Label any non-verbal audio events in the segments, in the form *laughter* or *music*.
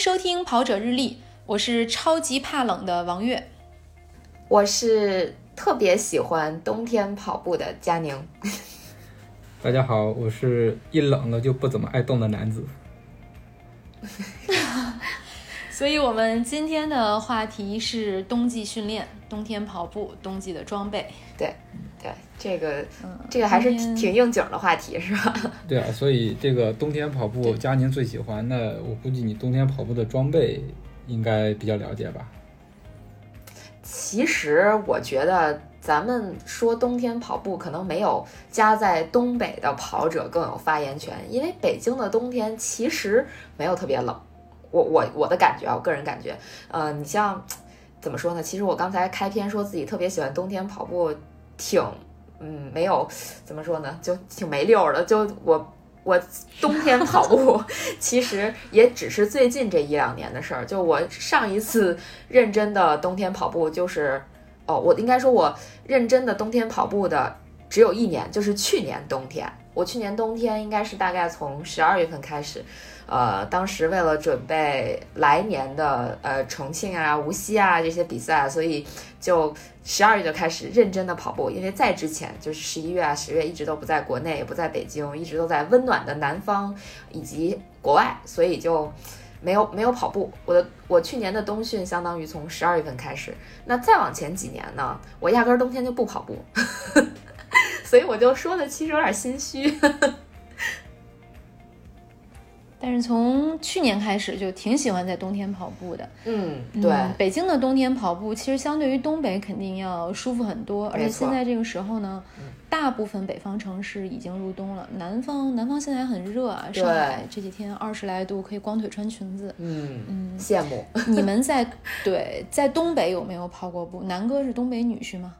收听跑者日历，我是超级怕冷的王悦，我是特别喜欢冬天跑步的佳宁。大家好，我是一冷了就不怎么爱动的男子。*laughs* 所以，我们今天的话题是冬季训练，冬天跑步，冬季的装备。对，对，这个，这个还是挺应景的话题，是吧？*laughs* 对啊，所以这个冬天跑步，佳宁最喜欢。那我估计你冬天跑步的装备应该比较了解吧？其实我觉得，咱们说冬天跑步，可能没有家在东北的跑者更有发言权，因为北京的冬天其实没有特别冷。我我我的感觉啊，我个人感觉，呃，你像怎么说呢？其实我刚才开篇说自己特别喜欢冬天跑步，挺嗯没有怎么说呢，就挺没溜的。就我我冬天跑步，*laughs* 其实也只是最近这一两年的事儿。就我上一次认真的冬天跑步，就是哦，我应该说我认真的冬天跑步的只有一年，就是去年冬天。我去年冬天应该是大概从十二月份开始。呃，当时为了准备来年的呃重庆啊、无锡啊这些比赛，所以就十二月就开始认真的跑步。因为在之前就是十一月啊、十月一直都不在国内，也不在北京，一直都在温暖的南方以及国外，所以就没有没有跑步。我的我去年的冬训相当于从十二月份开始，那再往前几年呢，我压根冬天就不跑步，*laughs* 所以我就说的其实有点心虚。但是从去年开始就挺喜欢在冬天跑步的。嗯，对。北京的冬天跑步其实相对于东北肯定要舒服很多，而且现在这个时候呢，大部分北方城市已经入冬了。南方，南方现在很热啊，上海这几天二十来度，可以光腿穿裙子。嗯嗯，羡慕。*laughs* 你们在对在东北有没有跑过步？南哥是东北女婿吗？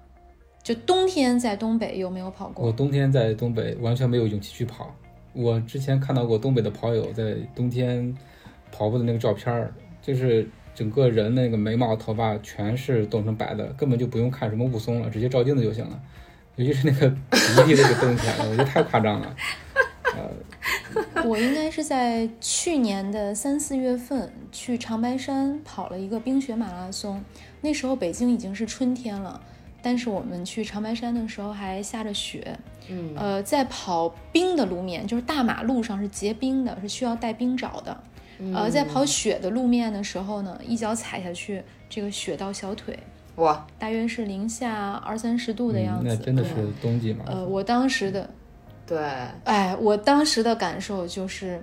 就冬天在东北有没有跑过？我冬天在东北完全没有勇气去跑。我之前看到过东北的跑友在冬天跑步的那个照片儿，就是整个人那个眉毛、头发全是冻成白的，根本就不用看什么雾凇了，直接照镜子就行了。尤其是那个鼻涕，那个冬天，我觉得太夸张了。呃，我应该是在去年的三四月份去长白山跑了一个冰雪马拉松，那时候北京已经是春天了。但是我们去长白山的时候还下着雪，嗯，呃，在跑冰的路面，就是大马路上是结冰的，是需要带冰爪的。呃，在跑雪的路面的时候呢，一脚踩下去，这个雪到小腿，哇，大约是零下二三十度的样子。那真的是冬季吗？呃，我当时的，对，哎，我当时的感受就是。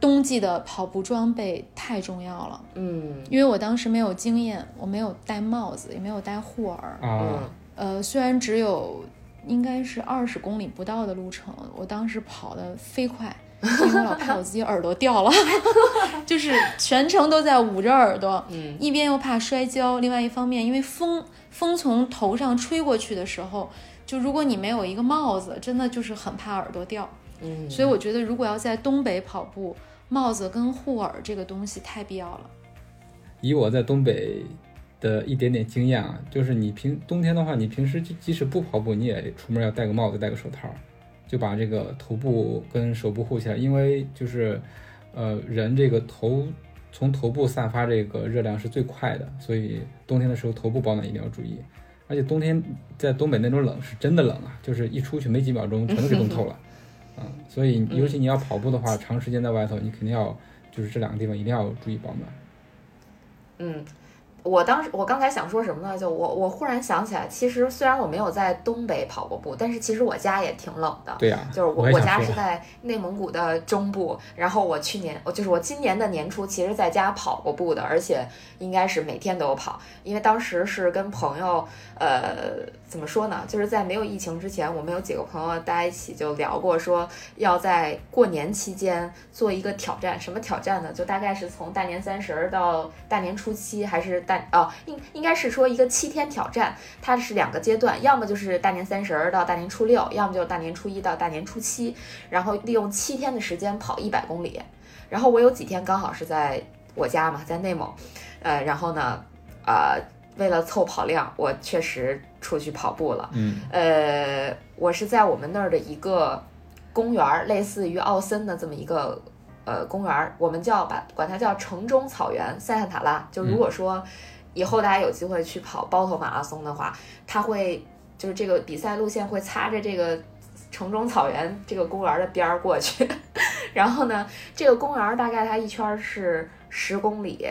冬季的跑步装备太重要了，嗯，因为我当时没有经验，我没有戴帽子，也没有戴护耳，啊，呃，虽然只有应该是二十公里不到的路程，我当时跑得飞快，*laughs* 因为我老怕我自己耳朵掉了，*laughs* 就是全程都在捂着耳朵，嗯，一边又怕摔跤，另外一方面，因为风风从头上吹过去的时候，就如果你没有一个帽子，真的就是很怕耳朵掉，嗯，所以我觉得如果要在东北跑步。帽子跟护耳这个东西太必要了。以我在东北的一点点经验啊，就是你平冬天的话，你平时即使不跑步，你也出门要戴个帽子、戴个手套，就把这个头部跟手部护起来。因为就是，呃，人这个头从头部散发这个热量是最快的，所以冬天的时候头部保暖一定要注意。而且冬天在东北那种冷是真的冷啊，就是一出去没几秒钟全都给冻透了。所以尤其你要跑步的话，长时间在外头，你肯定要就是这两个地方一定要注意保暖。嗯。我当时，我刚才想说什么呢？就我，我忽然想起来，其实虽然我没有在东北跑过步，但是其实我家也挺冷的。对呀，就是我我家是在内蒙古的中部。然后我去年，我就是我今年的年初，其实在家跑过步的，而且应该是每天都有跑，因为当时是跟朋友，呃，怎么说呢？就是在没有疫情之前，我们有几个朋友大家一起就聊过，说要在过年期间做一个挑战。什么挑战呢？就大概是从大年三十到大年初七，还是？大哦，应应该是说一个七天挑战，它是两个阶段，要么就是大年三十儿到大年初六，要么就是大年初一到大年初七，然后利用七天的时间跑一百公里。然后我有几天刚好是在我家嘛，在内蒙，呃，然后呢，呃，为了凑跑量，我确实出去跑步了。嗯，呃，我是在我们那儿的一个公园，类似于奥森的这么一个呃公园儿，我们叫把管它叫城中草原塞罕塔拉。就如果说以后大家有机会去跑包头马拉松的话，它会就是这个比赛路线会擦着这个城中草原这个公园的边儿过去。*laughs* 然后呢，这个公园大概它一圈是十公里。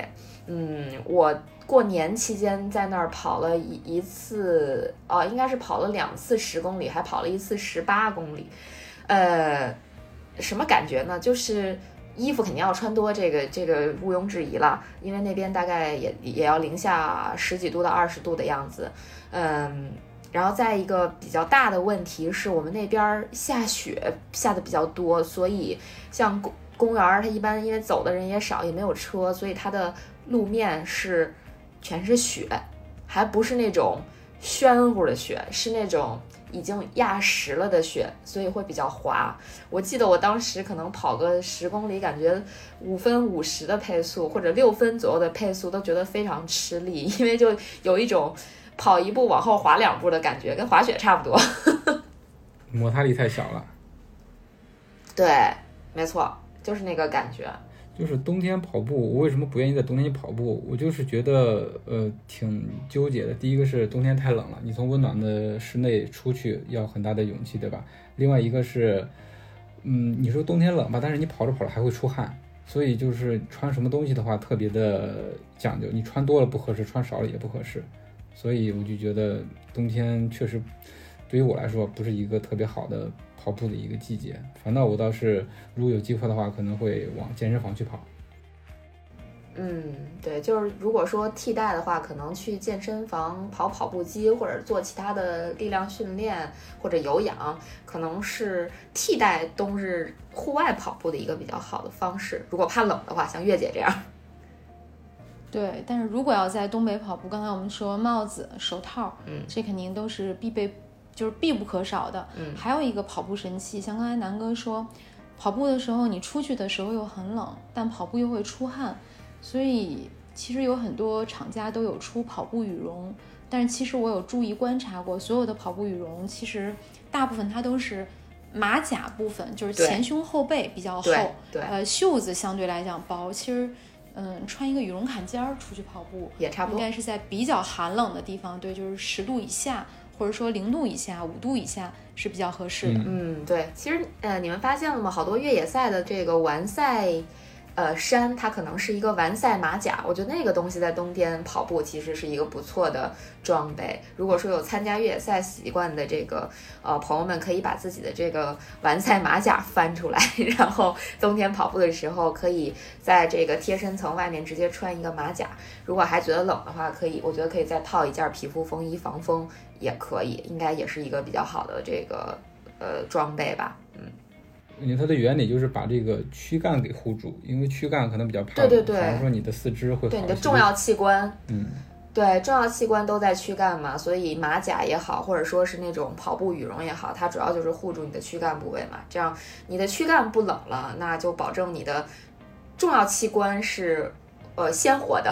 嗯，我过年期间在那儿跑了一一次，哦，应该是跑了两次十公里，还跑了一次十八公里。呃，什么感觉呢？就是衣服肯定要穿多，这个这个毋庸置疑了，因为那边大概也也要零下十几度到二十度的样子。嗯，然后再一个比较大的问题是我们那边下雪下的比较多，所以像公公园儿它一般因为走的人也少，也没有车，所以它的路面是全是雪，还不是那种暄乎的雪，是那种已经压实了的雪，所以会比较滑。我记得我当时可能跑个十公里，感觉五分五十的配速或者六分左右的配速都觉得非常吃力，因为就有一种跑一步往后滑两步的感觉，跟滑雪差不多。*laughs* 摩擦力太小了。对，没错，就是那个感觉。就是冬天跑步，我为什么不愿意在冬天去跑步？我就是觉得呃挺纠结的。第一个是冬天太冷了，你从温暖的室内出去要很大的勇气，对吧？另外一个是，嗯，你说冬天冷吧，但是你跑着跑着还会出汗，所以就是穿什么东西的话特别的讲究，你穿多了不合适，穿少了也不合适。所以我就觉得冬天确实对于我来说不是一个特别好的跑步的一个季节。反倒我倒是如果有机会的话，可能会往健身房去跑。嗯，对，就是如果说替代的话，可能去健身房跑跑步机，或者做其他的力量训练，或者有氧，可能是替代冬日户外跑步的一个比较好的方式。如果怕冷的话，像月姐这样，*laughs* 对，但是如果要在东北跑步，刚才我们说帽子、手套，嗯这肯定都是必备，就是必不可少的。嗯还有一个跑步神器，像刚才南哥说，跑步的时候你出去的时候又很冷，但跑步又会出汗，所以其实有很多厂家都有出跑步羽绒。但是其实我有注意观察过，所有的跑步羽绒其实大部分它都是马甲部分，就是前胸后背比较厚，对对，呃，袖子相对来讲薄。其实，嗯，穿一个羽绒坎肩儿出去跑步，也差不多。应该是在比较寒冷的地方，对，就是十度以下，或者说零度以下、五度以下是比较合适的。嗯，对，其实呃，你们发现了吗？好多越野赛的这个完赛。呃，衫它可能是一个完赛马甲，我觉得那个东西在冬天跑步其实是一个不错的装备。如果说有参加越野赛习惯的这个呃朋友们，可以把自己的这个完赛马甲翻出来，*laughs* 然后冬天跑步的时候，可以在这个贴身层外面直接穿一个马甲。如果还觉得冷的话，可以，我觉得可以再套一件皮肤风衣防风也可以，应该也是一个比较好的这个呃装备吧。嗯因为它的原理就是把这个躯干给护住，因为躯干可能比较怕冷，对对对反而说你的四肢会好对你的重要器官，嗯，对，重要器官都在躯干嘛，所以马甲也好，或者说是那种跑步羽绒也好，它主要就是护住你的躯干部位嘛。这样你的躯干不冷了，那就保证你的重要器官是呃鲜活的，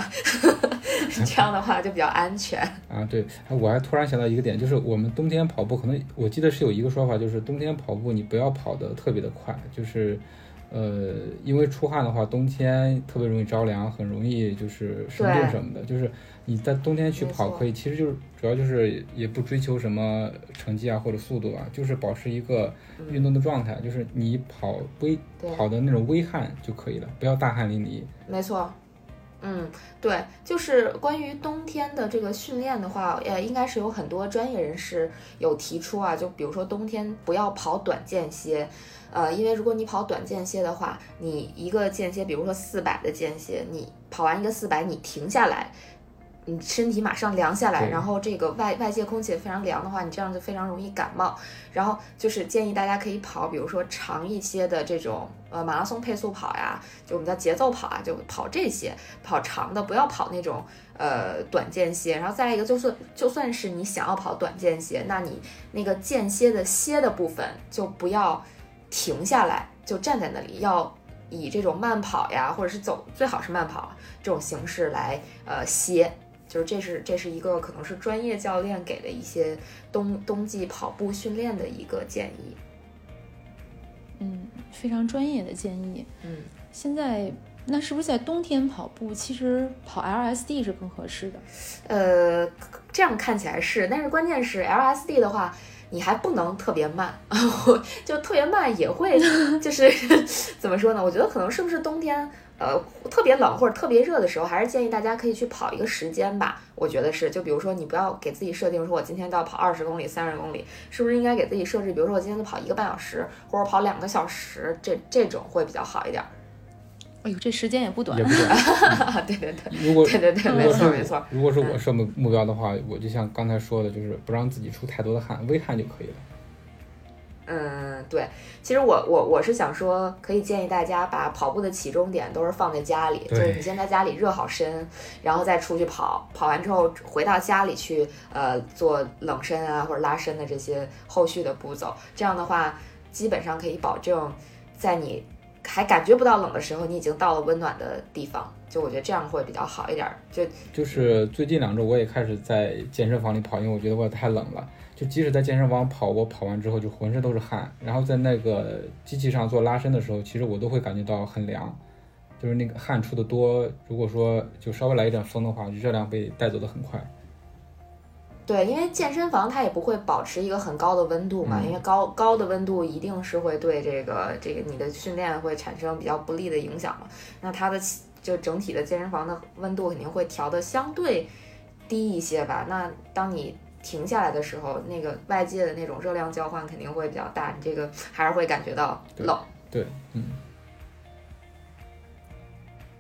*laughs* 这样的话就比较安全。*laughs* 啊，对，哎我还突然想到一个点，就是我们冬天跑步，可能我记得是有一个说法，就是冬天跑步你不要跑得特别的快，就是，呃，因为出汗的话，冬天特别容易着凉，很容易就是生病什么的。就是你在冬天去跑可以，其实就是主要就是也不追求什么成绩啊或者速度啊，就是保持一个运动的状态，就是你跑微跑的那种微汗就可以了，不要大汗淋漓。没错，嗯，对，就是关于冬天的这个训练的话，呃，应该是有很多专业人士有提出啊，就比如说冬天不要跑短间歇，呃，因为如果你跑短间歇的话，你一个间歇，比如说四百的间歇，你跑完一个四百，你停下来。你身体马上凉下来，然后这个外外界空气也非常凉的话，你这样就非常容易感冒。然后就是建议大家可以跑，比如说长一些的这种呃马拉松配速跑呀，就我们叫节奏跑啊，就跑这些，跑长的，不要跑那种呃短间歇。然后再来一个，就算就算是你想要跑短间歇，那你那个间歇的歇的部分就不要停下来，就站在那里，要以这种慢跑呀，或者是走，最好是慢跑这种形式来呃歇。就是这是这是一个可能是专业教练给的一些冬冬季跑步训练的一个建议。嗯，非常专业的建议。嗯，现在那是不是在冬天跑步，其实跑 LSD 是更合适的？呃，这样看起来是，但是关键是 LSD 的话，你还不能特别慢，*laughs* 就特别慢也会，就是 *laughs* 怎么说呢？我觉得可能是不是冬天，呃，特别冷或者特别热的时候，还是建议大家可以去跑一个时间吧。我觉得是，就比如说你不要给自己设定说，我今天都要跑二十公里、三十公里，是不是应该给自己设置，比如说我今天就跑一个半小时，或者跑两个小时，这这种会比较好一点。哎呦，这时间也不短也。不短。*laughs* 对对对，如果对对对，没错没错。如果是我设目目标的话，我就像刚才说的，就是不让自己出太多的汗，微汗就可以了。嗯，对，其实我我我是想说，可以建议大家把跑步的起终点都是放在家里，就是你先在家里热好身，然后再出去跑，跑完之后回到家里去，呃，做冷身啊或者拉伸的这些后续的步骤，这样的话，基本上可以保证在你还感觉不到冷的时候，你已经到了温暖的地方，就我觉得这样会比较好一点儿，就就是最近两周我也开始在健身房里跑，因为我觉得我太冷了。就即使在健身房跑，我跑完之后就浑身都是汗，然后在那个机器上做拉伸的时候，其实我都会感觉到很凉，就是那个汗出的多。如果说就稍微来一点风的话，热量被带走的很快。对，因为健身房它也不会保持一个很高的温度嘛，嗯因为高高的温度一定是会对这个这个你的训练会产生比较不利的影响嘛。那它的就整体的健身房的温度肯定会调的相对低一些吧。那当你停下来的时候，那个外界的那种热量交换肯定会比较大，你这个还是会感觉到对冷。对，嗯，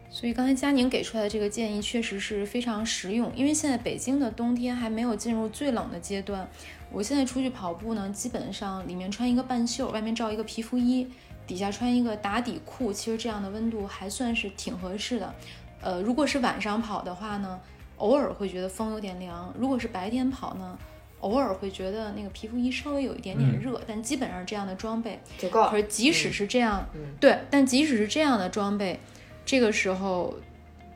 所以刚才佳宁给出来的这个建议确实是非常实用，因为现在北京的冬天还没有进入最冷的阶段。我现在出去跑步呢，基本上里面穿一个半袖，外面罩一个皮肤衣，底下穿一个打底裤，其实这样的温度还算是挺合适的。呃，如果是晚上跑的话呢，偶尔会觉得风有点凉；如果是白天跑呢，偶尔会觉得那个皮肤衣稍微有一点点嗯热，但基本上这样的装备就够了。可是即使是这样，嗯对，但即使是这样的装备，这个时候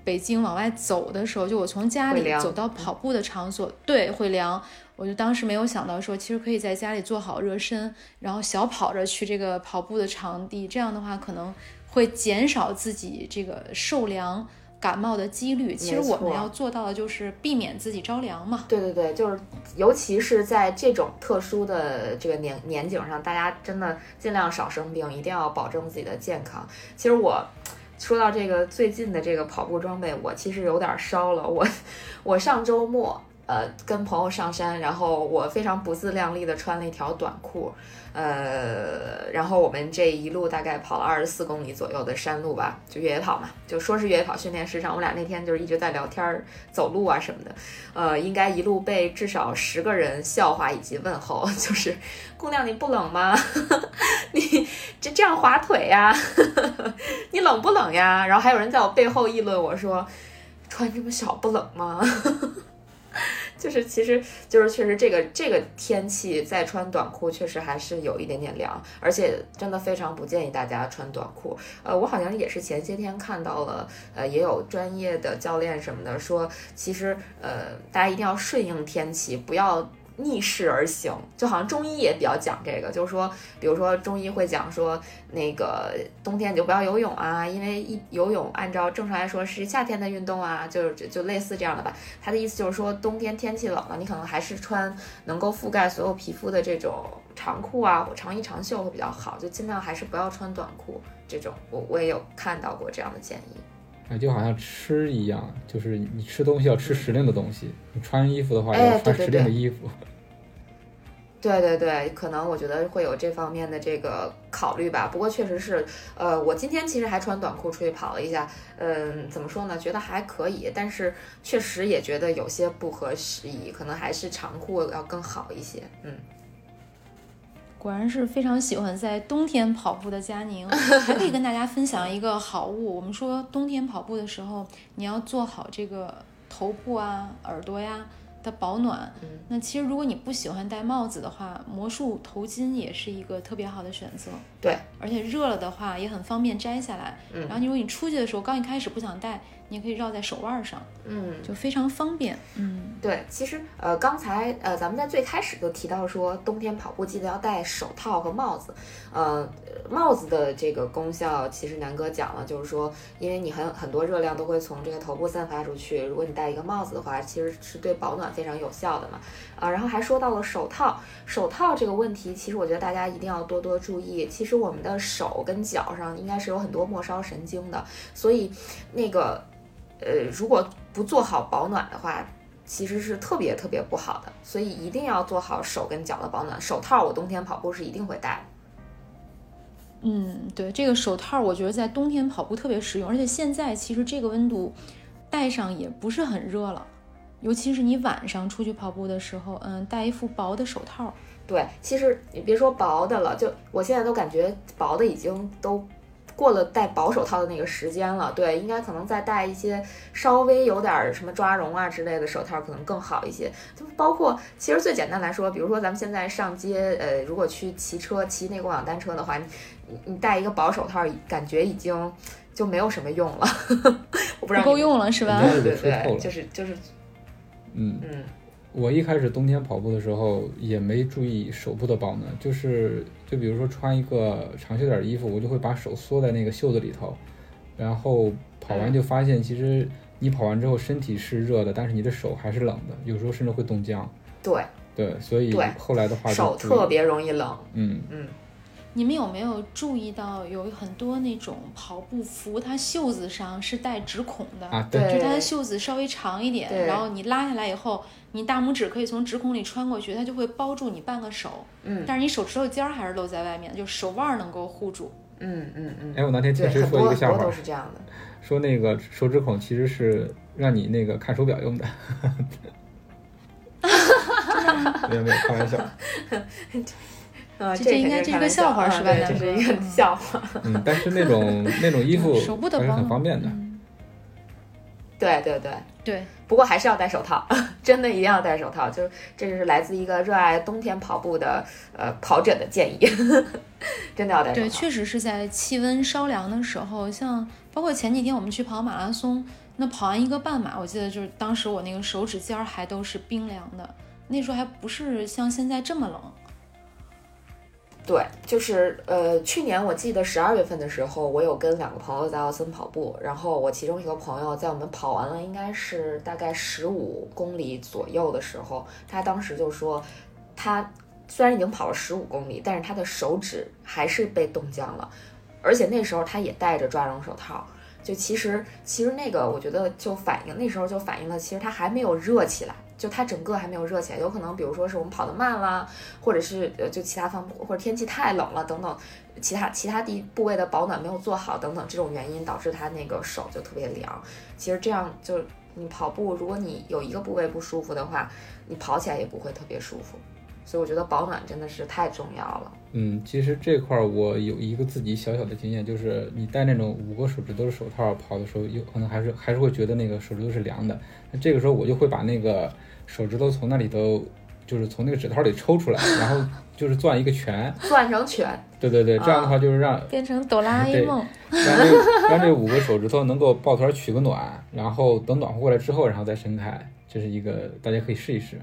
北京往外走的时候，就我从家里走到跑步的场所，对，会凉。我就当时没有想到说，其实可以在家里做好热身，然后小跑着去这个跑步的场地，这样的话可能会减少自己这个受凉。感冒的几率，其实我们要做到的就是避免自己着凉嘛。对对对，就是尤其是在这种特殊的这个年年景上，大家真的尽量少生病，一定要保证自己的健康。其实我说到这个最近的这个跑步装备，我其实有点烧了。我我上周末呃跟朋友上山，然后我非常不自量力的穿了一条短裤，呃，然后我们这一路大概跑了二十四公里左右的山路吧，就越野跑嘛，就说是越野跑训练师上，我俩那天就是一直在聊天、走路啊什么的。呃，应该一路被至少十个人笑话以及问候，*laughs* 就是姑娘你不冷吗？*laughs* 你这这样滑腿呀？*laughs* 你冷不冷呀？然后还有人在我背后议论我说，穿这么小不冷吗？就是其实就是确实这个这个天气再穿短裤确实还是有一点点凉，而且真的非常不建议大家穿短裤。呃，我好像也是前些天看到了，呃，也有专业的教练什么的说，其实呃大家一定要顺应天气，不要。逆势而行，就好像中医也比较讲这个，就是说，比如说中医会讲说，那个冬天你就不要游泳啊，因为一游泳按照正常来说是夏天的运动啊，就就就类似这样的吧。他的意思就是说，冬天天气冷了，你可能还是穿能够覆盖所有皮肤的这种长裤啊，或长衣长袖会比较好，就尽量还是不要穿短裤这种。我我也有看到过这样的建议。啊，就好像吃一样，就是你吃东西要吃时令的东西，你穿衣服的话哎要穿时令的对对对衣服。对对对，可能我觉得会有这方面的这个考虑吧。不过确实是，呃，我今天其实还穿短裤出去跑了一下，嗯，怎么说呢？觉得还可以，但是确实也觉得有些不合时宜，可能还是长裤要更好一些。嗯，果然是非常喜欢在冬天跑步的佳宁，*laughs* 还可以跟大家分享一个好物。我们说冬天跑步的时候，你要做好这个头部啊、耳朵呀的保暖。嗯那其实如果你不喜欢戴帽子的话，魔术头巾也是一个特别好的选择。对，而且热了的话也很方便摘下来。嗯然后你如果你出去的时候刚一开始不想戴，你也可以绕在手腕上，嗯。就非常方便。嗯，对，其实呃，刚才呃，咱们在最开始就提到说，冬天跑步记得要戴手套和帽子。呃，帽子的这个功效，其实南哥讲了，就是说，因为你很很多热量都会从这个头部散发出去，如果你戴一个帽子的话，其实是对保暖非常有效的嘛。啊，然后还说到了手套，手套这个问题，其实我觉得大家一定要多多注意。其实是我们的手跟脚上应该是有很多末梢神经的，所以那个呃，如果不做好保暖的话，其实是特别特别不好的。所以一定要做好手跟脚的保暖。手套我冬天跑步是一定会戴的。嗯，对，这个手套我觉得在冬天跑步特别实用，而且现在其实这个温度戴上也不是很热了，尤其是你晚上出去跑步的时候，嗯，戴一副薄的手套。对，其实你别说薄的了，就我现在都感觉薄的已经都。过了戴薄手套的那个时间了，对，应该可能再戴一些稍微有点什么抓绒啊之类的手套可能更好一些。就包括其实最简单来说，比如说咱们现在上街，呃，如果去骑车骑那共享单车的话，你你戴一个薄手套，感觉已经就没有什么用了。*laughs* 我不知道够用了是吧？对对对，就是就是，嗯嗯。我一开始冬天跑步的时候也没注意手部的保暖，就是就比如说穿一个长袖点衣服，我就会把手缩在那个袖子里头，然后跑完就发现，其实你跑完之后身体是热的，但是你的手还是冷的，有时候甚至会冻僵。对对，所以后来的话，手特别容易冷。嗯嗯。你们有没有注意到有很多那种跑步服，它袖子上是带指孔的啊？对，就它的袖子稍微长一点，然后你拉下来以后。你大拇指可以从指孔里穿过去，它就会包住你半个手。嗯，但是你手指头尖儿还是露在外面，就手腕能够护住。嗯嗯嗯。哎，我那天确实说一个笑话，都是这样的。说那个手指孔其实是让你那个看手表用的。哈哈哈没有没有，开玩笑。*laughs* *laughs* *laughs* 啊，这应该是一个笑话是吧？这是一个 *laughs* 笑话。嗯，但是那种 *laughs* 那种衣服手部的还是很方便的。对对对对，不过还是要戴手套，*laughs* 真的一定要戴手套。就是这是来自一个热爱冬天跑步的呃跑者的建议，真的要戴手套。对，确实是在气温稍凉的时候，像包括前几天我们去跑马拉松，那跑完一个半马，我记得就是当时我那个手指尖儿还都是冰凉的，那时候还不是像现在这么冷。对，就是呃，去年我记得十二月份的时候，我有跟两个朋友在奥森跑步，然后我其中一个朋友在我们跑完了应该是大概十五公里左右的时候，他当时就说，他虽然已经跑了十五公里，但是他的手指还是被冻僵了，而且那时候他也戴着抓绒手套，就其实其实那个我觉得就反映那时候就反映了，其实他还没有热起来。就它整个还没有热起来，有可能比如说是我们跑得慢啦，或者是呃就其他方或者天气太冷了等等，其他其他地部位的保暖没有做好等等这种原因导致它那个手就特别凉。其实这样就你跑步，如果你有一个部位不舒服的话，你跑起来也不会特别舒服。所以我觉得保暖真的是太重要了。嗯，其实这块我有一个自己小小的经验，就是你戴那种五个手指头的手套跑的时候，有可能还是还是会觉得那个手指头是凉的。那这个时候我就会把那个。手指头从那里头，就是从那个指套里抽出来，然后就是攥一个拳，*laughs* 攥成拳。对对对，这样的话就是让变成哆啦 A 梦，让这让这五个手指头能够抱团取个暖，然后等暖和过来之后，然后再伸开。这是一个大家可以试一试。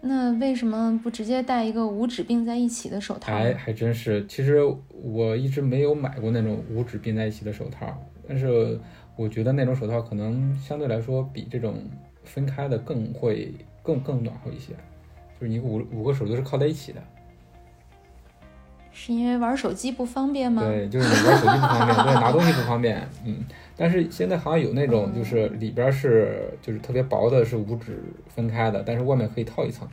那为什么不直接戴一个五指并在一起的手套？还还真是，其实我一直没有买过那种五指并在一起的手套，但是我觉得那种手套可能相对来说比这种。分开的更会更更暖和一些，就是你五五个手都是靠在一起的，是因为玩手机不方便吗？对，就是你玩手机不方便，对，拿东西不方便，*laughs* 嗯。但是现在好像有那种，就是里边是就是特别薄的，是五指分开的，但是外面可以套一层。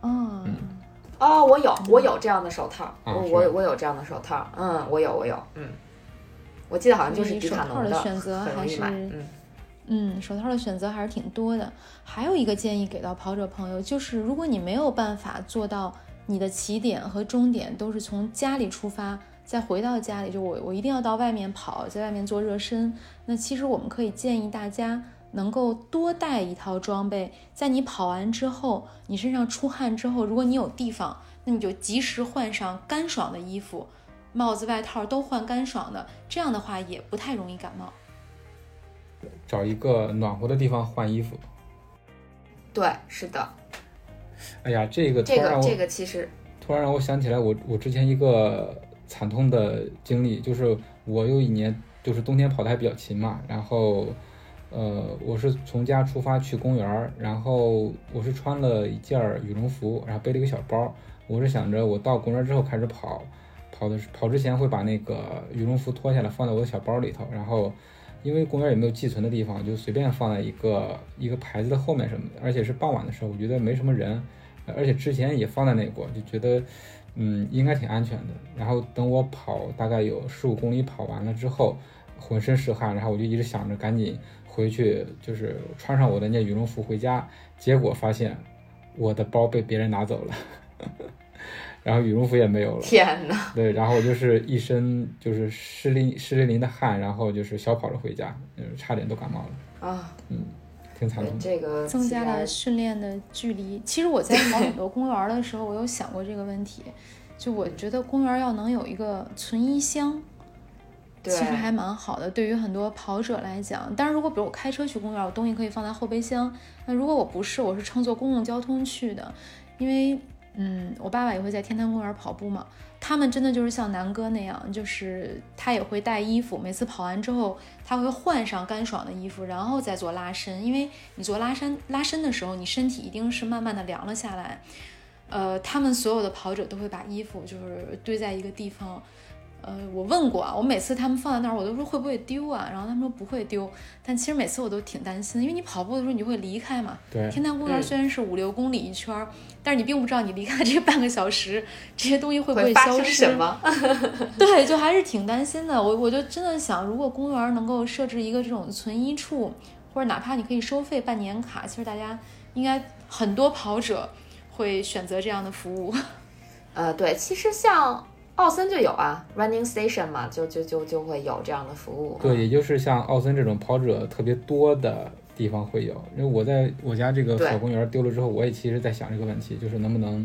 哦，哦，我有我有这样的手套，我我我有这样的手套，嗯，我有我有，嗯，我记得好像就是迪卡侬的，很容易买，嗯。嗯，手套的选择还是挺多的。还有一个建议给到跑者朋友，就是如果你没有办法做到你的起点和终点都是从家里出发，再回到家里，就我我一定要到外面跑，在外面做热身。那其实我们可以建议大家能够多带一套装备，在你跑完之后，你身上出汗之后，如果你有地方，那你就及时换上干爽的衣服，帽子、外套都换干爽的，这样的话也不太容易感冒。找一个暖和的地方换衣服。对，是的。哎呀，这个这个这个其实突然让我想起来我我之前一个惨痛的经历，就是我有一年就是冬天跑的还比较勤嘛，然后呃我是从家出发去公园儿，然后我是穿了一件儿羽绒服，然后背了一个小包，我是想着我到公园之后开始跑，跑的跑之前会把那个羽绒服脱下来放在我的小包里头，然后。因为公园也没有寄存的地方，就随便放在一个一个牌子的后面什么的，而且是傍晚的时候，我觉得没什么人，而且之前也放在那过，就觉得，嗯，应该挺安全的。然后等我跑大概有十五公里跑完了之后，浑身是汗，然后我就一直想着赶紧回去，就是穿上我的那羽绒服回家，结果发现我的包被别人拿走了。然后羽绒服也没有了，天哪！对，然后我就是一身就是湿淋湿淋淋的汗，然后就是小跑着回家，就是差点都感冒了啊，嗯，挺惨的。这个增加了训练的距离。其实我在跑很多公园的时候，我有想过这个问题。就我觉得公园要能有一个存衣箱，其实还蛮好的，对于很多跑者来讲。但是如果比如我开车去公园，我东西可以放在后备箱。那如果我不是，我是乘坐公共交通去的，因为。嗯，我爸爸也会在天坛公园跑步嘛。他们真的就是像南哥那样，就是他也会带衣服，每次跑完之后，他会换上干爽的衣服，然后再做拉伸。因为你做拉伸拉伸的时候，你身体一定是慢慢的凉了下来。呃，他们所有的跑者都会把衣服就是堆在一个地方。呃，我问过啊，我每次他们放在那儿，我都说会不会丢啊？然后他们说不会丢，但其实每次我都挺担心，因为你跑步的时候你就会离开嘛。对。天坛公园虽然是五六公里一圈，但是你并不知道你离开这半个小时，这些东西会不会消失？什么？对，就还是挺担心的。我我就真的想，如果公园能够设置一个这种存衣处，或者哪怕你可以收费办年卡，其实大家应该很多跑者会选择这样的服务。*laughs* 呃，对，其实像。奥森就有啊，Running Station 嘛，就就就就会有这样的服务。对，也就是像奥森这种跑者特别多的地方会有。因为我在我家这个小公园丢了之后，我也其实在想这个问题，就是能不能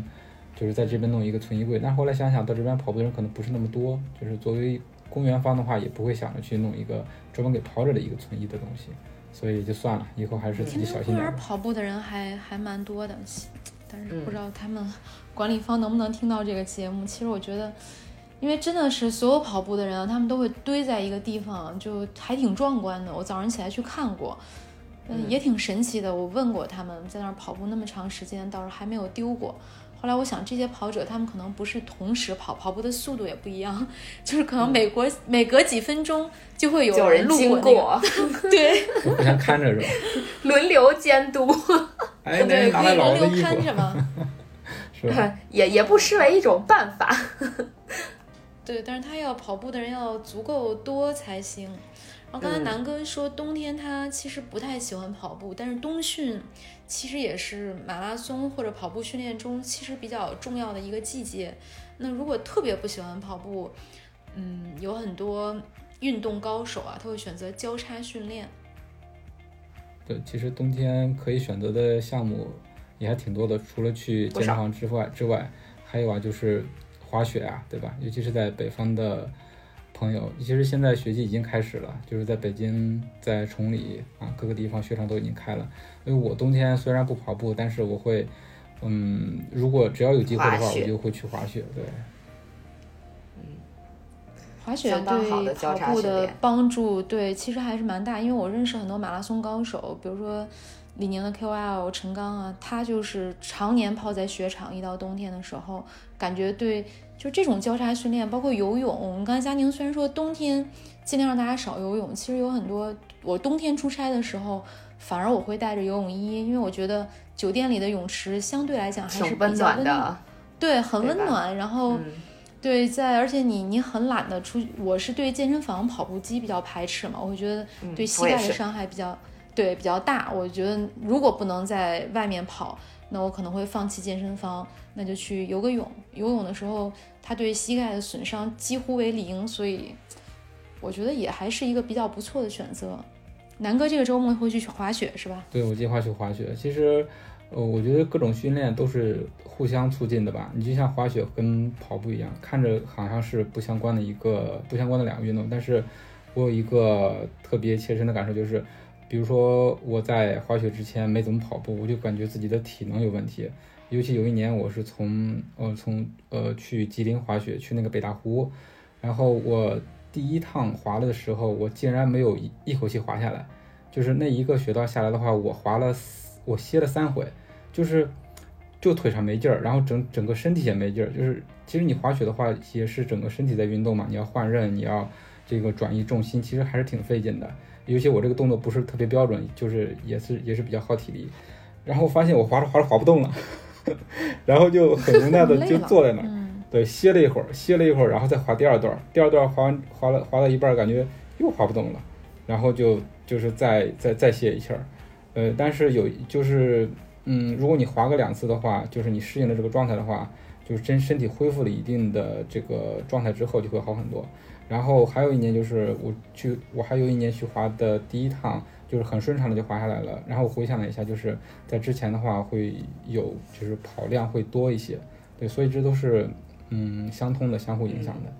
就是在这边弄一个存衣柜。但后来想想到这边跑步的人可能不是那么多，就是作为公园方的话，也不会想着去弄一个专门给跑者的一个存衣的东西，所以就算了，以后还是自己小心点。公园跑步的人还还蛮多的，但是不知道他们管理方能不能听到这个节目。其实我觉得。因为真的是所有跑步的人啊，他们都会堆在一个地方，就还挺壮观的。我早上起来去看过，嗯，也挺神奇的。我问过他们，在那儿跑步那么长时间，倒是还没有丢过。后来我想，这些跑者他们可能不是同时跑，跑步的速度也不一样，*laughs* 就是可能每国每隔几分钟就会有人路过，*laughs* 对，互相看着是吧？*laughs* 轮流监督，哎，对，可以轮流看着嘛，是吧？也也不失为一种办法。对，但是他要跑步的人要足够多才行。然后刚才南哥说，冬天他其实不太喜欢跑步，但是冬训其实也是马拉松或者跑步训练中其实比较重要的一个季节。那如果特别不喜欢跑步，嗯，有很多运动高手啊，他会选择交叉训练。对，其实冬天可以选择的项目也还挺多的，除了去健身房之外之外，还有啊就是。滑雪啊，对吧？尤其是在北方的朋友，其实现在雪季已经开始了，就是在北京、在崇礼啊，各个地方雪场都已经开了。因为我冬天虽然不跑步，但是我会，嗯，如果只要有机会的话，我就会去滑雪。对，嗯，滑雪对跑步的帮助，对，其实还是蛮大。因为我认识很多马拉松高手，比如说。李宁的 KOL 陈刚啊，他就是常年泡在雪场，一到冬天的时候，感觉对，就这种交叉训练，包括游泳。我们刚才佳宁虽然说冬天尽量让大家少游泳，其实有很多，我冬天出差的时候，反而我会带着游泳衣，因为我觉得酒店里的泳池相对来讲还是比较温暖，对，很温暖。然后，对，在而且你你很懒得出，我是对健身房跑步机比较排斥嘛，我会觉得对膝盖的伤害比较。对，比较大。我觉得如果不能在外面跑，那我可能会放弃健身房，那就去游个泳。游泳的时候，它对膝盖的损伤几乎为零，所以我觉得也还是一个比较不错的选择。南哥这个周末会去滑雪是吧？对，我计划去滑雪。其实，呃，我觉得各种训练都是互相促进的吧。你就像滑雪跟跑步一样，看着好像是不相关的一个不相关的两个运动，但是我有一个特别切身的感受就是。比如说我在滑雪之前没怎么跑步，我就感觉自己的体能有问题，尤其有一年我是从呃从呃去吉林滑雪，去那个北大湖，然后我第一趟滑了的时候，我竟然没有一一口气滑下来，就是那一个雪道下来的话，我滑了我歇了三回，就是就腿上没劲儿，然后整整个身体也没劲儿，就是其实你滑雪的话也是整个身体在运动嘛，你要换刃，你要这个转移重心，其实还是挺费劲的。尤其我这个动作不是特别标准，就是也是也是比较耗体力。然后发现我滑着滑着滑不动了，*laughs* 然后就很无奈的就坐在那儿，对，歇了一会儿，歇了一会儿，然后再滑第二段，第二段滑完滑了滑到一半，感觉又滑不动了，然后就就是再再再歇一下儿。呃，但是有就是嗯，如果你滑个两次的话，就是你适应了这个状态的话，就是真身体恢复了一定的这个状态之后，就会好很多。然后还有一年就是我去，我还有一年去滑的第一趟，就是很顺畅的就滑下来了。然后我回想了一下，就是在之前的话会有就是跑量会多一些，对，所以这都是嗯相通的，相互影响的。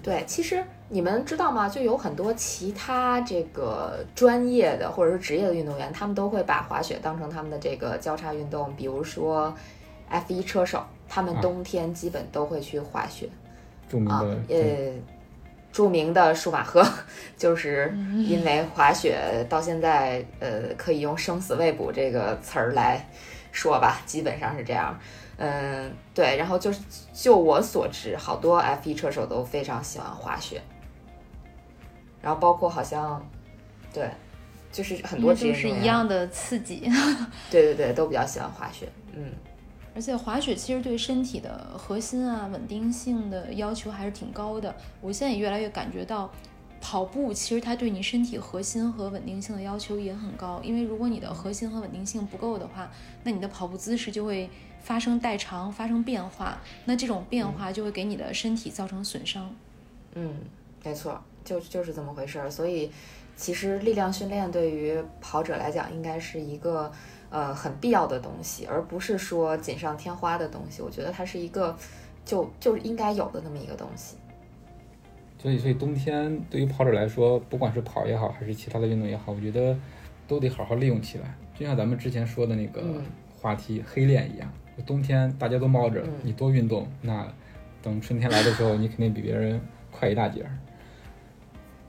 对，其实你们知道吗？就有很多其他这个专业的或者是职业的运动员，他们都会把滑雪当成他们的这个交叉运动，比如说 F1 车手。他们冬天基本都会去滑雪，著名的呃，著名的舒马赫，*laughs* 就是因为滑雪到现在，呃，可以用生死未卜这个词儿来说吧，基本上是这样。嗯，对，然后就是就我所知，好多 F 一车手都非常喜欢滑雪，然后包括好像，对，就是很多职业是一样的刺激，*laughs* 对对对，都比较喜欢滑雪，嗯。而且滑雪其实对身体的核心啊、稳定性的要求还是挺高的。我现在也越来越感觉到，跑步其实它对你身体核心和稳定性的要求也很高。因为如果你的核心和稳定性不够的话，那你的跑步姿势就会发生代偿、发生变化。那这种变化就会给你的身体造成损伤。嗯，没错，就就是这么回事儿。所以，其实力量训练对于跑者来讲，应该是一个。呃，很必要的东西，而不是说锦上添花的东西。我觉得它是一个，就就应该有的那么一个东西。所以，所以冬天对于跑者来说，不管是跑也好，还是其他的运动也好，我觉得都得好好利用起来。就像咱们之前说的那个话题“黑链”一样，冬天大家都冒着，你多运动，那等春天来的时候，你肯定比别人快一大截。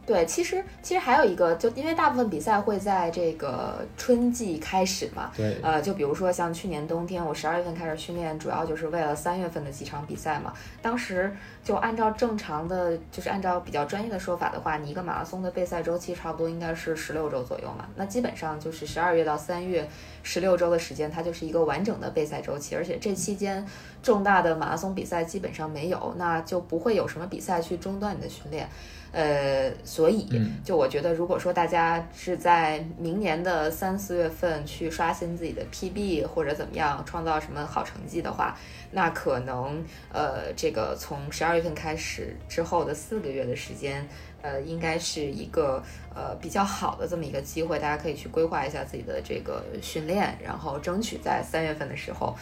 对，其实其实还有一个，就因为大部分比赛会在这个春季开始嘛，对，呃，就比如说像去年冬天，我十二月份开始训练，主要就是为了三月份的几场比赛嘛。当时就按照正常的，就是按照比较专业的说法的话，你一个马拉松的备赛周期差不多应该是十六周左右嘛。那基本上就是十二月到三月十六周的时间，它就是一个完整的备赛周期，而且这期间重大的马拉松比赛基本上没有，那就不会有什么比赛去中断你的训练。呃，所以就我觉得，如果说大家是在明年的三四月份去刷新自己的 PB 或者怎么样，创造什么好成绩的话，那可能呃，这个从十二月份开始之后的四个月的时间，呃，应该是一个呃比较好的这么一个机会，大家可以去规划一下自己的这个训练，然后争取在三月份的时候。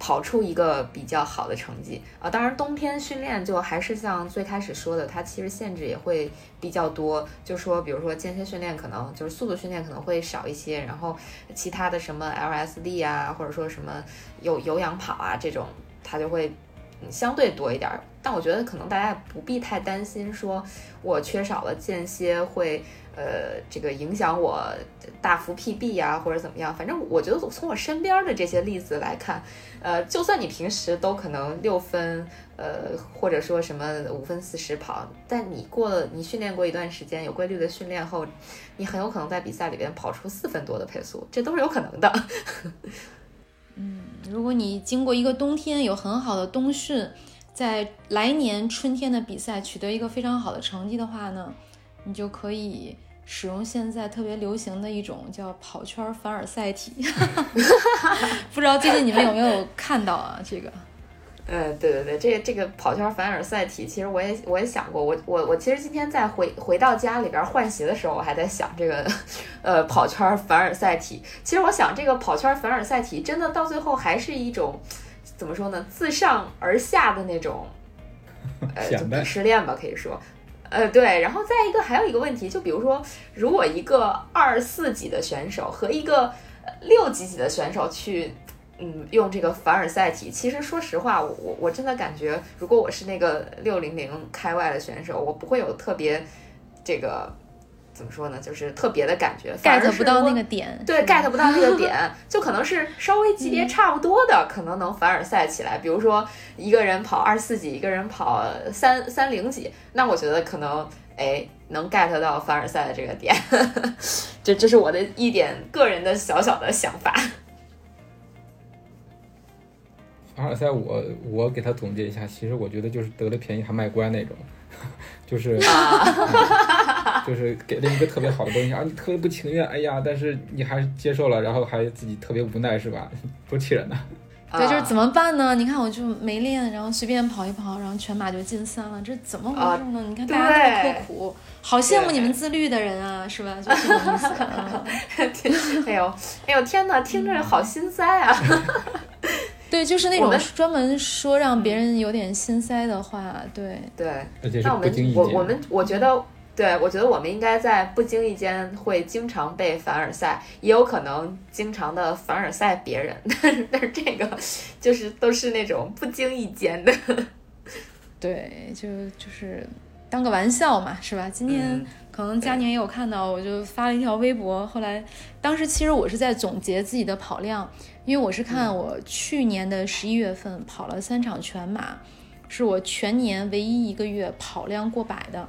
跑出一个比较好的成绩啊！当然，冬天训练就还是像最开始说的，它其实限制也会比较多。就说，比如说间歇训练可能就是速度训练可能会少一些，然后其他的什么 LSD 啊，或者说什么有有氧跑啊这种，它就会相对多一点。但我觉得可能大家也不必太担心，说我缺少了间歇会。呃，这个影响我大幅 PB 呀，或者怎么样？反正我觉得从我身边的这些例子来看，呃，就算你平时都可能六分，呃，或者说什么五分四十跑，但你过了你训练过一段时间，有规律的训练后，你很有可能在比赛里边跑出四分多的配速，这都是有可能的。嗯，如果你经过一个冬天有很好的冬训，在来年春天的比赛取得一个非常好的成绩的话呢？你就可以使用现在特别流行的一种叫跑圈凡尔赛体，*laughs* 不知道最近你们有没有看到啊？这个，呃，对对对，这个这个跑圈凡尔赛体，其实我也我也想过，我我我其实今天在回回到家里边换鞋的时候，我还在想这个，呃，跑圈凡尔赛体。其实我想，这个跑圈凡尔赛体真的到最后还是一种怎么说呢？自上而下的那种，呃，鄙视链吧，可以说。呃，对，然后再一个，还有一个问题，就比如说，如果一个二四级的选手和一个六级级的选手去。嗯，用这个凡尔赛体，其实说实话，我我我真的感觉，如果我是那个六零零开外的选手，我不会有特别这个怎么说呢，就是特别的感觉，get 不到那个点，对，get 不到那个点，就可能是稍微级别差不多的，可能能凡尔赛起来。比如说一个人跑二四几，一个人跑三三零几，那我觉得可能哎能 get 到凡尔赛的这个点，*laughs* 这这是我的一点个人的小小的想法。*laughs* 凡尔赛，我我给他总结一下，其实我觉得就是得了便宜还卖乖那种，*laughs* 就是，*laughs* 就是给了一个特别好的东西啊，你特别不情愿，哎呀，但是你还是接受了，然后还自己特别无奈，是吧？*laughs* 多气人呐！对，就是怎么办呢？你看我就没练，然后随便跑一跑，然后全马就进三了，这怎么回事呢？你看大家那么刻苦，好羡慕你们自律的人啊，是吧？*laughs* 就这个意思。哎呦，哎呦，天哪，听着好心塞啊！对，就是那种专门说让别人有点心塞的话，对对。那我们我我们我觉得，对我觉得我们应该在不经意间会经常被凡尔赛，也有可能经常的凡尔赛别人，但是但是这个就是都是那种不经意间的。对，就就是当个玩笑嘛，是吧？今天可能佳宁也有看到，我就发了一条微博。后来当时其实我是在总结自己的跑量。因为我是看我去年的十一月份跑了三场全马，是我全年唯一一个月跑量过百的。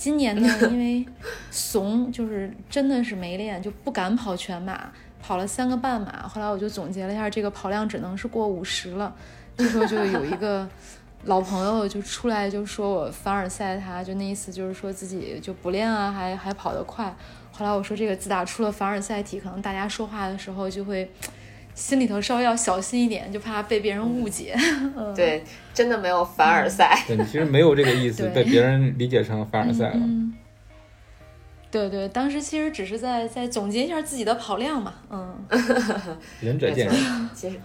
今年呢，*laughs* 因为怂，就是真的是没练，就不敢跑全马，跑了三个半马。后来我就总结了一下，这个跑量只能是过五十了。这时候就有一个 *laughs* 老朋友就出来就说我凡尔赛他，就那意思就是说自己就不练啊，还还跑得快。后来我说这个自打出了凡尔赛体，可能大家说话的时候就会。心里头稍微要小心一点，就怕被别人误解。对，真的没有凡尔赛。对，其实没有这个意思，被别人理解成凡尔赛了。对对，当时其实只是在在总结一下自己的跑量嘛。嗯，*laughs* 仁者见仁。其实，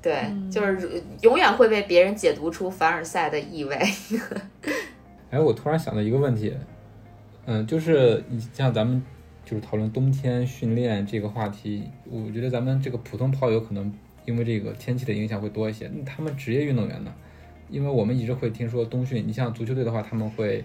对，就是永远会被别人解读出凡尔赛的意味。*laughs* 哎，我突然想到一个问题，嗯，就是你像咱们。就是讨论冬天训练这个话题，我觉得咱们这个普通跑友可能因为这个天气的影响会多一些。他们职业运动员呢？因为我们一直会听说冬训，你像足球队的话，他们会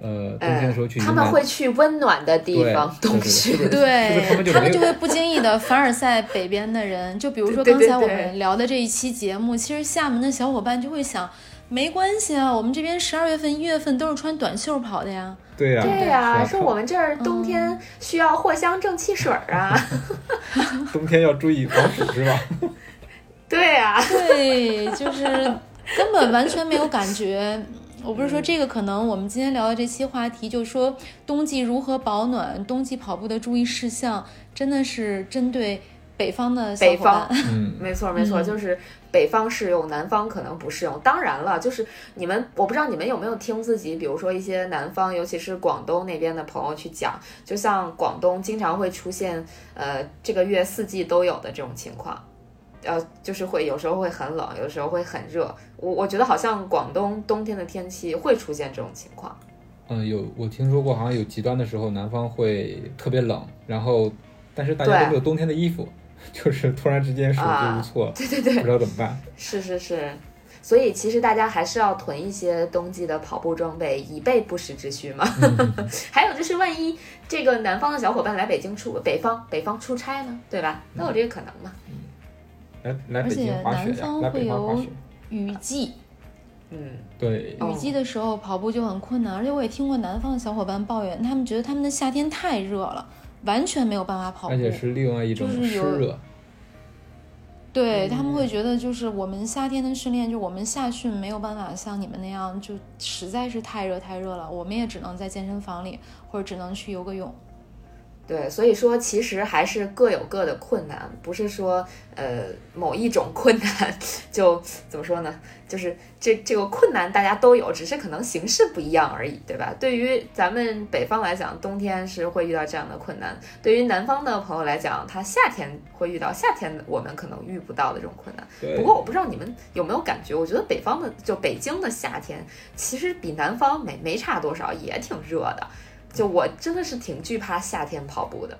呃冬天的时候去，他们会去温暖的地方冬训，对，他们就会不经意的凡尔赛北边的人。就比如说刚才我们聊的这一期节目，其实厦门的小伙伴就会想。没关系啊，我们这边十二月份、一月份都是穿短袖跑的呀。对呀，对呀，说我们这儿冬天需要藿香正气水儿啊。*laughs* 冬天要注意防暑是吧？对呀，对，就是根本完全没有感觉。我不是说这个，可能我们今天聊的这期话题，就是说冬季如何保暖，冬季跑步的注意事项，真的是针对北方的北方。嗯，*laughs* 没错没错，就是。北方适用，南方可能不适用。*laughs* 当然了，就是你们，我不知道你们有没有听自己，比如说一些南方，尤其是广东那边的朋友去讲，就像广东经常会出现，呃，这个月四季都有的这种情况，呃，就是会有时候会很冷，有时候会很热。我我觉得好像广东冬天的天气会出现这种情况。嗯，有我听说过，好像有极端的时候，南方会特别冷，然后但是大家都没有冬天的衣服。*laughs* 就是突然之间手足无措，对对对，不知道怎么办。是是是，所以其实大家还是要囤一些冬季的跑步装备，以备不时之需嘛。*laughs* 还有就是，万一这个南方的小伙伴来北京出北方北方出差呢，对吧？那有这个可能吗。来来北京滑雪来北方滑雪。雨季，嗯，对，雨季的时候跑步就很困难，而且我也听过南方的小伙伴抱怨，他们觉得他们的夏天太热了。完全没有办法跑步，而且是另外一种湿热。对他们会觉得，就是我们夏天的训练，就我们夏训没有办法像你们那样，就实在是太热太热了。我们也只能在健身房里，或者只能去游个泳。对，所以说其实还是各有各的困难，不是说呃某一种困难就怎么说呢？就是这这个困难大家都有，只是可能形式不一样而已，对吧？对于咱们北方来讲，冬天是会遇到这样的困难；对于南方的朋友来讲，他夏天会遇到夏天我们可能遇不到的这种困难。不过我不知道你们有没有感觉，我觉得北方的就北京的夏天其实比南方没没差多少，也挺热的。就我真的是挺惧怕夏天跑步的，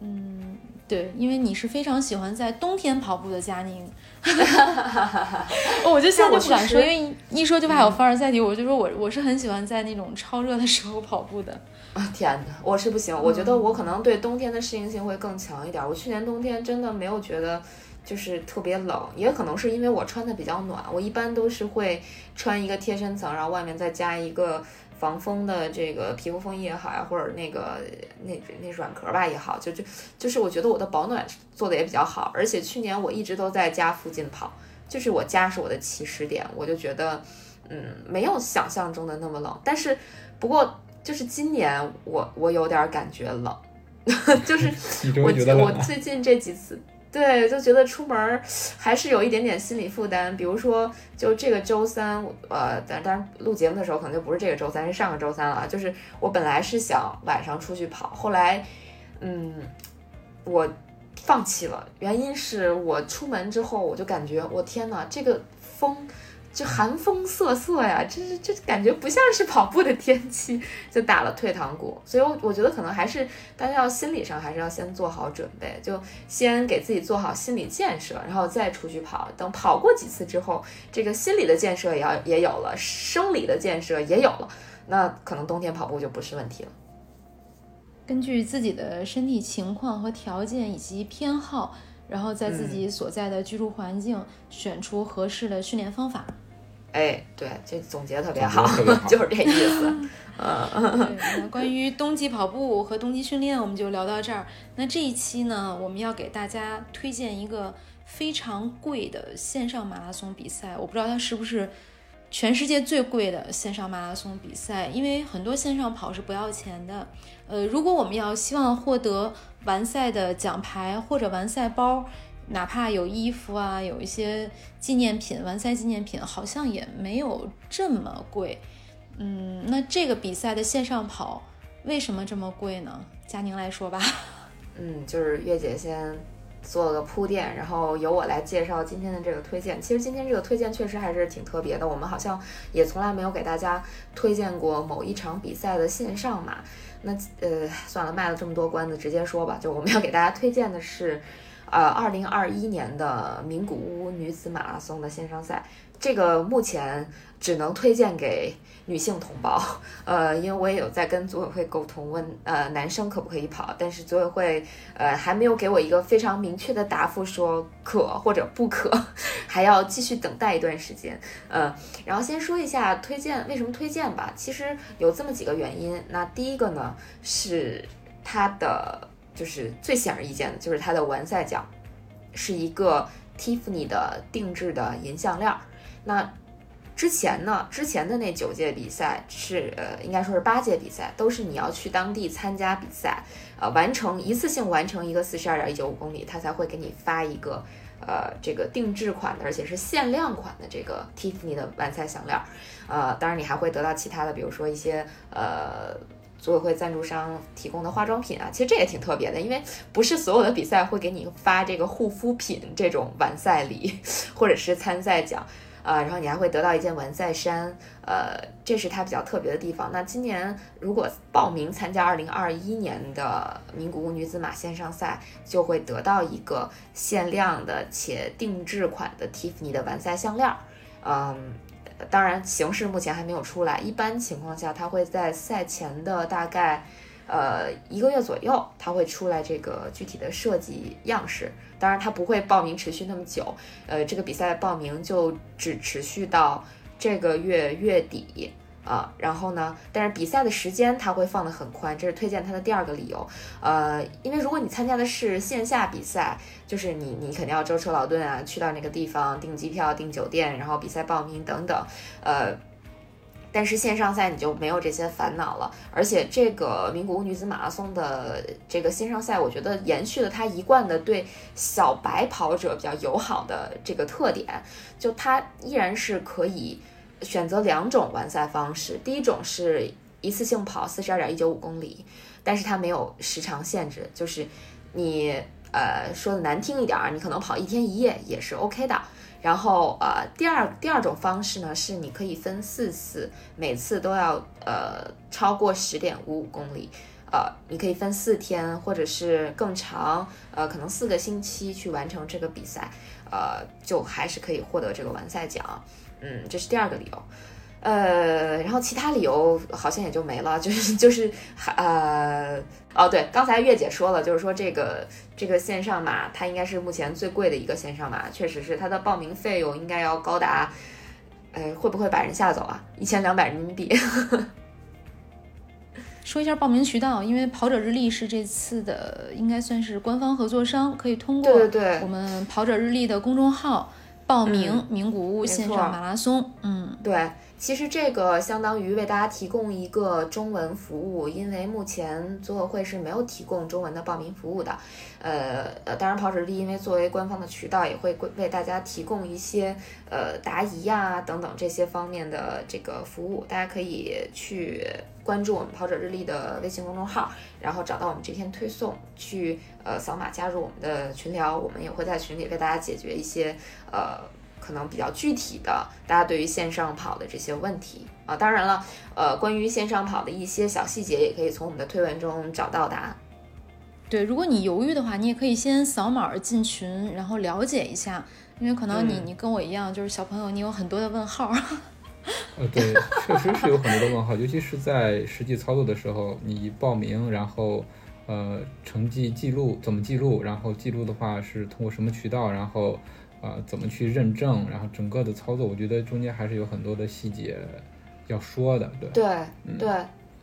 嗯，对，因为你是非常喜欢在冬天跑步的佳宁，*laughs* 我就现在就不敢说，因为一说就怕有凡尔赛体。我就说我我是很喜欢在那种超热的时候跑步的。*laughs* 啊天哪，我是不行，我觉得我可能对冬天的适应性会更强一点。我去年冬天真的没有觉得就是特别冷，也可能是因为我穿的比较暖。我一般都是会穿一个贴身层，然后外面再加一个。防风的这个皮肤风衣也好呀，或者那个那那软壳吧也好，就就就是我觉得我的保暖做的也比较好，而且去年我一直都在家附近跑，就是我家是我的起始点，我就觉得嗯没有想象中的那么冷，但是不过就是今年我我有点感觉冷，*laughs* 就是我我最近这几次。对，就觉得出门还是有一点点心理负担。比如说，就这个周三，呃，但当然录节目的时候可能就不是这个周三，是上个周三了。就是我本来是想晚上出去跑，后来，嗯，我放弃了。原因是我出门之后，我就感觉，我天呐，这个风。就寒风瑟瑟呀，这是这感觉不像是跑步的天气，就打了退堂鼓。所以，我我觉得可能还是大家要心理上还是要先做好准备，就先给自己做好心理建设，然后再出去跑。等跑过几次之后，这个心理的建设也要也有了，生理的建设也有了，那可能冬天跑步就不是问题了。根据自己的身体情况和条件以及偏好。然后在自己所在的居住环境选出合适的训练方法。哎，对，这总结特别好，就是这意思。*laughs* 嗯，那关于冬季跑步和冬季训练，我们就聊到这儿。那这一期呢，我们要给大家推荐一个非常贵的线上马拉松比赛。我不知道它是不是全世界最贵的线上马拉松比赛，因为很多线上跑是不要钱的。呃，如果我们要希望获得完赛的奖牌或者完赛包，哪怕有衣服啊，有一些纪念品，完赛纪念品好像也没有这么贵。嗯，那这个比赛的线上跑为什么这么贵呢？佳宁来说吧。*laughs* 嗯，就是月姐先做了个铺垫，然后由我来介绍今天的这个推荐。其实今天这个推荐确实还是挺特别的，我们好像也从来没有给大家推荐过某一场比赛的线上嘛。那呃，算了，卖了这么多关子，直接说吧。就我们要给大家推荐的是，呃，二零二一年的名古屋女子马拉松的线上赛。这个目前只能推荐给女性同胞，*laughs* 呃，因为我也有在跟组委会沟通，问呃男生可不可以跑，但是组委会呃还没有给我一个非常明确的答复，说可或者不可，*laughs* 还要继续等待一段时间。呃，然后先说一下推荐为什么推荐吧，其实有这么几个原因。那第一个呢是它的就是最显而易见的，就是它的完赛奖是一个 Tiffany 的定制的银项链儿。那之前呢？之前的那九届比赛是呃，应该说是八届比赛，都是你要去当地参加比赛，呃，完成一次性完成一个四十二点一九五公里，他才会给你发一个呃这个定制款的，而且是限量款的这个 Tiffany 的完赛项链。呃，当然你还会得到其他的，比如说一些呃组委会赞助商提供的化妆品啊。其实这也挺特别的，因为不是所有的比赛会给你发这个护肤品这种完赛礼 *laughs* 或者是参赛奖。呃，然后你还会得到一件完赛衫，呃，这是它比较特别的地方。那今年如果报名参加二零二一年的名古屋女子马线上赛，就会得到一个限量的且定制款的 Tiffany 的完赛项链。嗯，当然形式目前还没有出来，一般情况下它会在赛前的大概。呃，一个月左右，它会出来这个具体的设计样式。当然，它不会报名持续那么久。呃，这个比赛报名就只持续到这个月月底啊。然后呢，但是比赛的时间它会放得很宽，这是推荐它的第二个理由。呃，因为如果你参加的是线下比赛，就是你你肯定要舟车劳顿啊，去到那个地方订机票、订酒店，然后比赛报名等等，呃。但是线上赛你就没有这些烦恼了，而且这个名古屋女子马拉松的这个线上赛，我觉得延续了它一贯的对小白跑者比较友好的这个特点，就它依然是可以选择两种完赛方式，第一种是一次性跑四十二点一九五公里，但是它没有时长限制，就是你呃说的难听一点儿，你可能跑一天一夜也是 OK 的。然后呃，第二第二种方式呢，是你可以分四次，每次都要呃超过十点五五公里，呃，你可以分四天或者是更长，呃，可能四个星期去完成这个比赛，呃，就还是可以获得这个完赛奖。嗯，这是第二个理由。呃，然后其他理由好像也就没了，就是就是呃，哦对，刚才月姐说了，就是说这个这个线上马它应该是目前最贵的一个线上马，确实是它的报名费用应该要高达，呃，会不会把人吓走啊？一千两百人民币。*laughs* 说一下报名渠道，因为跑者日历是这次的应该算是官方合作商，可以通过对对对我们跑者日历的公众号报名名古屋线上马拉松。嗯，对，其实这个相当于为大家提供一个中文服务，因为目前组委会是没有提供中文的报名服务的。呃呃，当然跑者日历因为作为官方的渠道，也会为大家提供一些呃答疑呀等等这些方面的这个服务，大家可以去关注我们跑者日历的微信公众号，然后找到我们这篇推送，去呃扫码加入我们的群聊，我们也会在群里为大家解决一些呃。可能比较具体的，大家对于线上跑的这些问题啊，当然了，呃，关于线上跑的一些小细节，也可以从我们的推文中找到答案。对，如果你犹豫的话，你也可以先扫码进群，然后了解一下，因为可能你、嗯你跟我一样，就是小朋友，你有很多的问号。*laughs* 呃，对，确实是有很多的问号，尤其是在实际操作的时候，你报名，然后呃成绩记录怎么记录，然后记录的话是通过什么渠道，然后呃怎么去认证，然后整个的操作，我觉得中间还是有很多的细节要说的，对。对嗯对，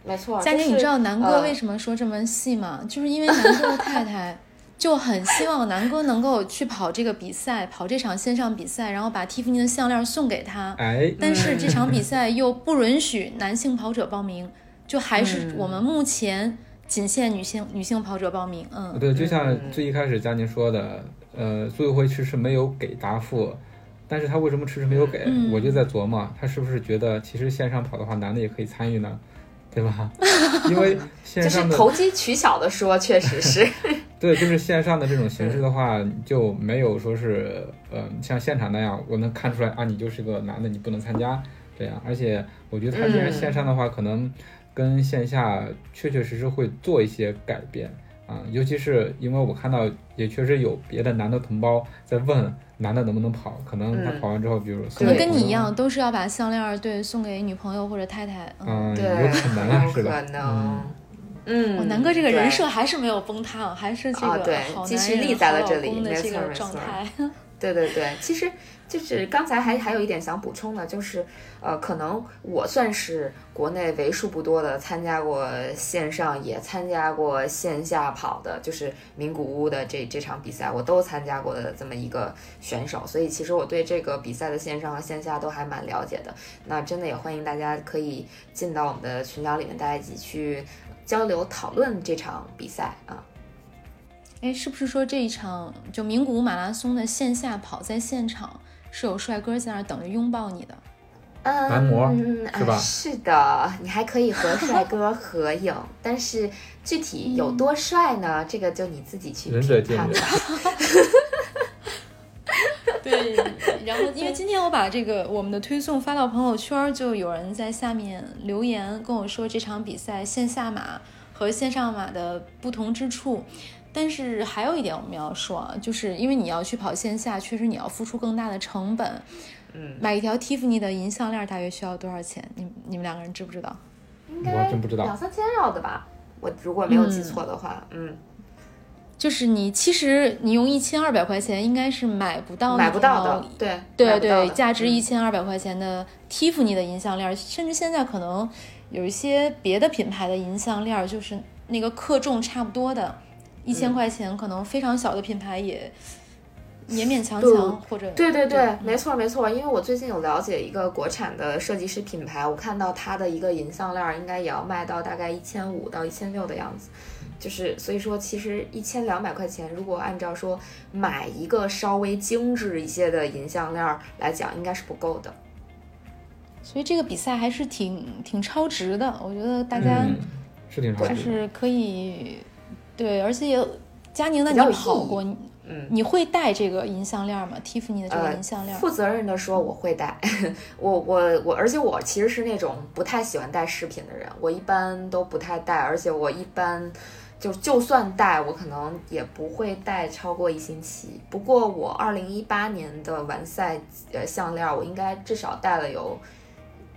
没错。佳宁，你知道南哥呃为什么说这么细吗？就是因为南哥的太太就很希望南哥能够去跑这个比赛，跑这场线上比赛，然后把蒂芙尼的项链送给他。哎，但是这场比赛又不允许男性跑者报名，就还是我们目前仅限女性女性跑者报名。嗯，对，就像嗯最一开始佳宁说的，呃，组委会迟迟没有给答复，但是他为什么迟迟没有给？嗯我就在琢磨，他是不是觉得其实线上跑的话，男的也可以参与呢？对吧？*laughs* 因为线就是上投机取巧的说，确实是。*laughs* *laughs* 对，就是线上的这种形式的话，就没有说是，呃，像现场那样，我能看出来啊，你就是个男的，你不能参加这样。而且我觉得他既然嗯线上的话，可能跟线下确确实实会做一些改变啊，尤其是因为我看到也确实有别的男的同胞在问男的能不能跑，可能他嗯跑完之后，比如可能跟你一样，，都是要把项链对送给女朋友或者太太。嗯，有可能啊，是吧？可能。嗯，我，南哥这个人设还是没有崩塌，还是这个好男人、继续立在了好这里老公的没这个错没错状态。*laughs* 对对对，其实就是刚才还还有一点想补充的，就是呃，可能我算是国内为数不多的参加过线上也参加过线下跑的，就是名古屋的这这场比赛，我都参加过的这么一个选手，所以其实我对这个比赛的线上和线下都还蛮了解的。那真的也欢迎大家可以进到我们的群聊里面，大家一起去交流讨论这场比赛啊。哎，是不是说这一场就名古屋马拉松的线下跑在现场是有帅哥在那儿等着拥抱你的？嗯，男模是吧呃是的，你还可以和帅 *laughs* 哥合影，但是具体有多帅呢？这个就你自己去评判吧。*laughs* 对，然后因为今天我把这个我们的推送发到朋友圈，就有人在下面留言跟我说这场比赛线下马和线上马的不同之处。但是还有一点我们要说啊，就是因为你要去跑线下，确实你要付出更大的成本。嗯，买一条 Tiffany 的银项链大约需要多少钱？你你们两个人知不知道？应我该真不知道两三千要的吧？我如果没有记错的话，嗯，就是你其实你用一千二百块钱应该是买不到买不到的，对对对，价值一嗯千二百块钱的蒂芙尼的银项链，甚至现在可能有一些别的品牌的银项链，就是那个克重差不多的，一千嗯块钱，可能非常小的品牌也勉勉强强或者对对对，没错没错，因为我最近有了解一个国产的设计师品牌，我看到它的一个银项链儿应该也要卖到大概一千五到一千六的样子，就是所以说其实一千两百块钱，如果按照说买一个稍微精致一些的银项链儿来讲，应该是不够的。所以这个比赛还是挺挺超值的，我觉得大家嗯，是挺超就值的。是可以对，而且也佳宁，那你比较有意义跑过，嗯，你会戴这个银项链吗？Tiffany 的这个银项链？负责任的说，我会戴。*laughs* 我我我，而且我其实是那种不太喜欢戴饰品的人，我一般都不太戴，而且我一般就就算戴，我可能也不会戴超过一星期。不过我二零一八年的完赛呃项链，我应该至少戴了有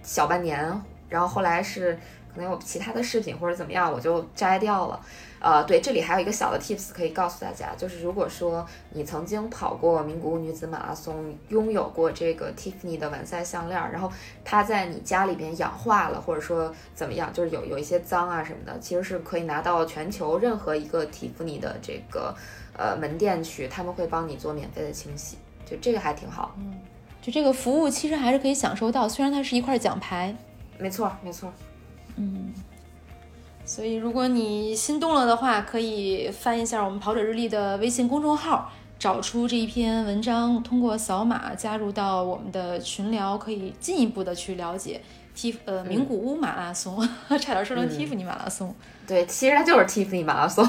小半年，然后后来是可能有其他的饰品或者怎么样，我就摘掉了。呃，对，这里还有一个小的 tips 可以告诉大家，就是如果说你曾经跑过名古屋女子马拉松，拥有过这个 Tiffany 的完赛项链，然后它在你家里边氧化了，或者说怎么样，就是有有一些脏啊什么的，其实是可以拿到全球任何一个 Tiffany 的这个呃门店去，他们会帮你做免费的清洗，就这个还挺好。嗯，就这个服务其实还是可以享受到，虽然它是一块奖牌。没错，没错。嗯。所以，如果你心动了的话，可以翻一下我们跑者日历的微信公众号，找出这一篇文章，通过扫码加入到我们的群聊，可以进一步的去了解 T 呃名古屋马拉松，*laughs* 差点说成 Tiffany 马拉松。*laughs* 对，其实它就是 Tiffany 马拉松，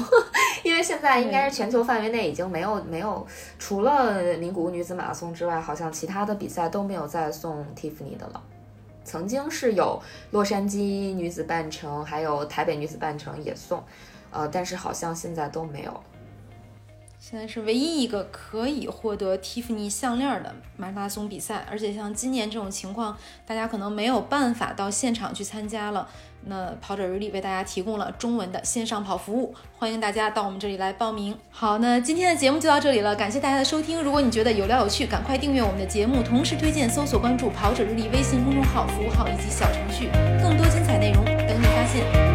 因为现在应该是全球范围内已经没有没有，除了名古屋女子马拉松之外，好像其他的比赛都没有再送 Tiffany 的了。曾经是有洛杉矶女子半程，还有台北女子半程也送，呃，但是好像现在都没有。现在是唯一一个可以获得蒂芙尼项链的马拉松比赛，而且像今年这种情况，大家可能没有办法到现场去参加了。那跑者日历为大家提供了中文的线上跑服务，欢迎大家到我们这里来报名。好，那今天的节目就到这里了，感谢大家的收听。如果你觉得有料有趣，赶快订阅我们的节目，同时推荐、搜索、关注跑者日历微信公众号、服务号以及小程序，更多精彩内容等你发现。